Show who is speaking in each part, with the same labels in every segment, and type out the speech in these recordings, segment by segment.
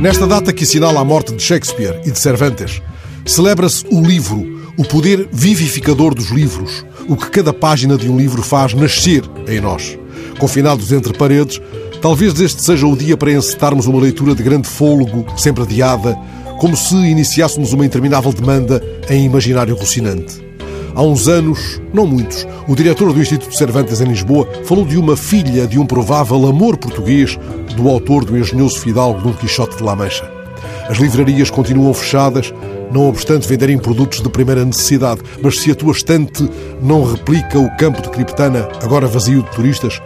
Speaker 1: Nesta data que assinala a morte de Shakespeare e de Cervantes, celebra-se o livro, o poder vivificador dos livros, o que cada página de um livro faz nascer em nós. Confinados entre paredes, talvez este seja o dia para encetarmos uma leitura de grande fôlego, sempre adiada, como se iniciássemos uma interminável demanda em imaginário alucinante. Há uns anos, não muitos, o diretor do Instituto Cervantes em Lisboa falou de uma filha de um provável amor português do autor do engenhoso fidalgo Dom Quixote de La Mancha. As livrarias continuam fechadas, não obstante venderem produtos de primeira necessidade, mas se a tua estante não replica o campo de Criptana, agora vazio de turistas,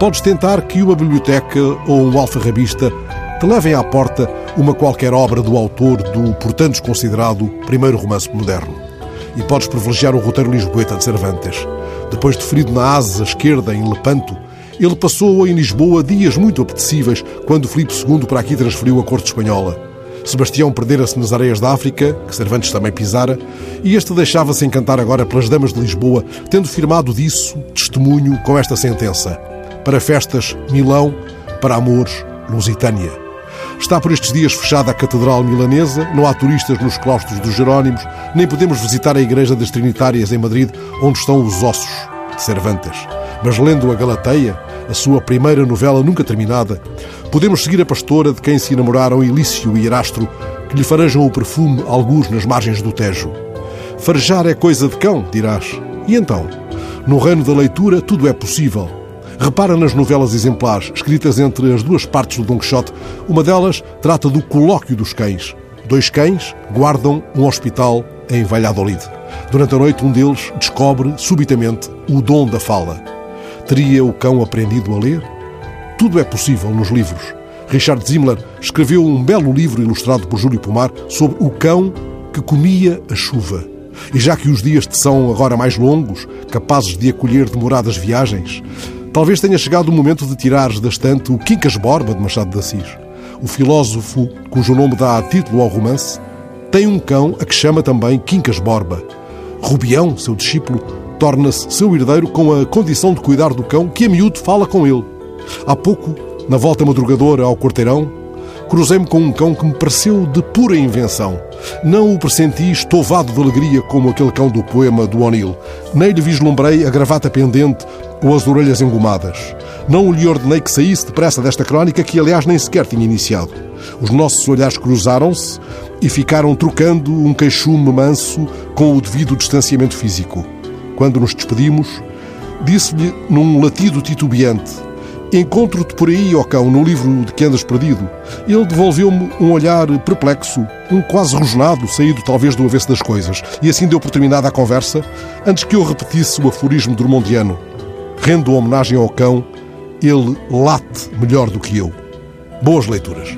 Speaker 1: podes tentar que uma biblioteca ou um alfarrabista te levem à porta uma qualquer obra do autor do, por tantos considerado, primeiro romance moderno. E podes privilegiar o roteiro lisboeta de Cervantes. Depois de ferido na asa esquerda, em Lepanto, ele passou em Lisboa dias muito apetecíveis quando Filipe II para aqui transferiu a corte espanhola. Sebastião perdera-se nas areias da África, que Cervantes também pisara, e este deixava-se encantar agora pelas damas de Lisboa, tendo firmado disso testemunho com esta sentença: Para festas, Milão, para amores, Lusitânia. Está por estes dias fechada a Catedral Milanesa, não há turistas nos claustros dos Jerónimos, nem podemos visitar a Igreja das Trinitárias em Madrid, onde estão os ossos de Cervantes. Mas lendo a Galateia, a sua primeira novela nunca terminada, podemos seguir a pastora de quem se enamoraram Ilício e Erastro, que lhe farejam o perfume alguns nas margens do Tejo. Farejar é coisa de cão, dirás. E então? No reino da leitura tudo é possível. Repara nas novelas exemplares, escritas entre as duas partes do Don Quixote. Uma delas trata do colóquio dos cães. Dois cães guardam um hospital em Valladolid. Durante a noite, um deles descobre, subitamente, o dom da fala. Teria o cão aprendido a ler? Tudo é possível nos livros. Richard Zimmler escreveu um belo livro ilustrado por Júlio Pomar sobre o cão que comia a chuva. E já que os dias te são agora mais longos, capazes de acolher demoradas viagens, talvez tenha chegado o momento de tirares da estante o Quincas Borba de Machado de Assis. O filósofo, cujo nome dá título ao romance, tem um cão a que chama também Quincas Borba. Rubião, seu discípulo, torna-se seu herdeiro com a condição de cuidar do cão que a miúdo fala com ele. Há pouco, na volta madrugadora ao quarteirão, cruzei-me com um cão que me pareceu de pura invenção. Não o pressenti estovado de alegria como aquele cão do poema do O'Neill. Nem lhe vislumbrei a gravata pendente ou as orelhas engomadas. Não lhe ordenei que saísse depressa desta crónica que, aliás, nem sequer tinha iniciado. Os nossos olhares cruzaram-se e ficaram trocando um queixume manso com o devido distanciamento físico. Quando nos despedimos, disse-lhe num latido titubeante: Encontro-te por aí, ó cão, no livro de que andas perdido. Ele devolveu-me um olhar perplexo, um quase rosnado, saído talvez do avesso das coisas, e assim deu por terminada a conversa, antes que eu repetisse o aforismo drumondiano. Rendo homenagem ao cão, ele late melhor do que eu. Boas leituras.